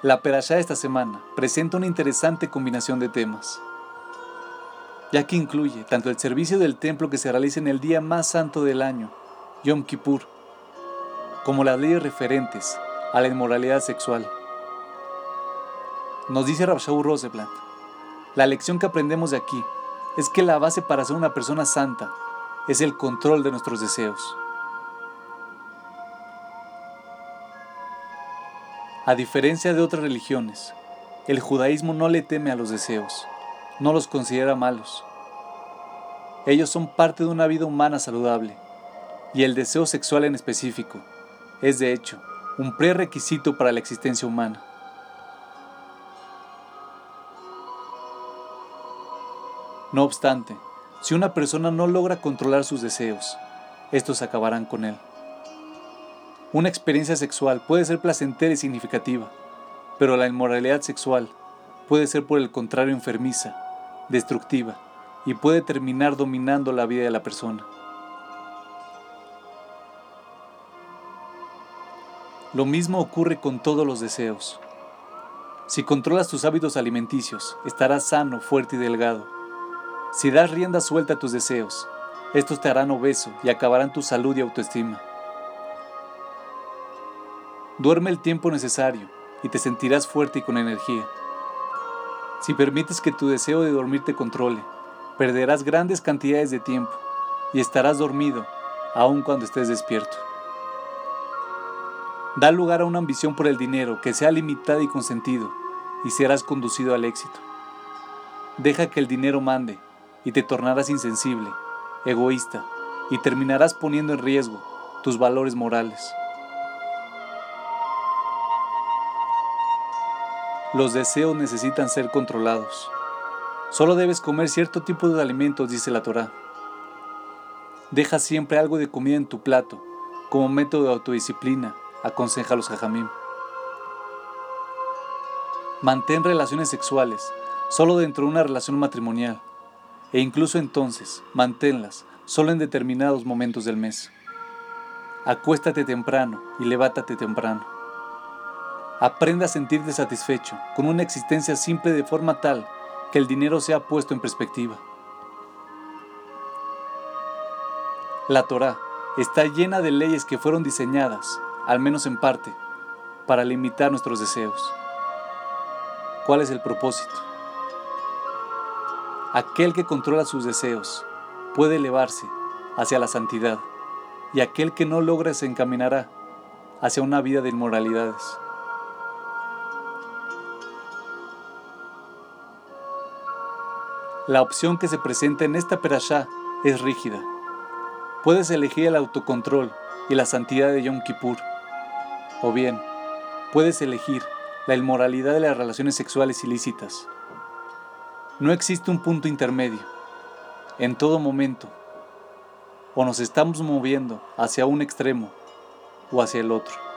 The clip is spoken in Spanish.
La perashá de esta semana presenta una interesante combinación de temas, ya que incluye tanto el servicio del templo que se realiza en el día más santo del año, Yom Kippur, como las leyes referentes a la inmoralidad sexual. Nos dice Rabshaw Roseblatt, la lección que aprendemos de aquí es que la base para ser una persona santa es el control de nuestros deseos. A diferencia de otras religiones, el judaísmo no le teme a los deseos, no los considera malos. Ellos son parte de una vida humana saludable, y el deseo sexual en específico es de hecho un prerequisito para la existencia humana. No obstante, si una persona no logra controlar sus deseos, estos acabarán con él. Una experiencia sexual puede ser placentera y significativa, pero la inmoralidad sexual puede ser por el contrario enfermiza, destructiva y puede terminar dominando la vida de la persona. Lo mismo ocurre con todos los deseos. Si controlas tus hábitos alimenticios, estarás sano, fuerte y delgado. Si das rienda suelta a tus deseos, estos te harán obeso y acabarán tu salud y autoestima. Duerme el tiempo necesario y te sentirás fuerte y con energía. Si permites que tu deseo de dormir te controle, perderás grandes cantidades de tiempo y estarás dormido aun cuando estés despierto. Da lugar a una ambición por el dinero que sea limitada y con sentido y serás conducido al éxito. Deja que el dinero mande y te tornarás insensible, egoísta y terminarás poniendo en riesgo tus valores morales. Los deseos necesitan ser controlados. Solo debes comer cierto tipo de alimentos, dice la Torá. Deja siempre algo de comida en tu plato, como método de autodisciplina, aconseja los jajamim. Mantén relaciones sexuales solo dentro de una relación matrimonial, e incluso entonces manténlas solo en determinados momentos del mes. Acuéstate temprano y levántate temprano. Aprenda a sentirte satisfecho con una existencia simple de forma tal que el dinero sea puesto en perspectiva. La Torah está llena de leyes que fueron diseñadas, al menos en parte, para limitar nuestros deseos. ¿Cuál es el propósito? Aquel que controla sus deseos puede elevarse hacia la santidad y aquel que no logra se encaminará hacia una vida de inmoralidades. La opción que se presenta en esta perashá es rígida. Puedes elegir el autocontrol y la santidad de Yom Kippur, o bien puedes elegir la inmoralidad de las relaciones sexuales ilícitas. No existe un punto intermedio. En todo momento, o nos estamos moviendo hacia un extremo o hacia el otro.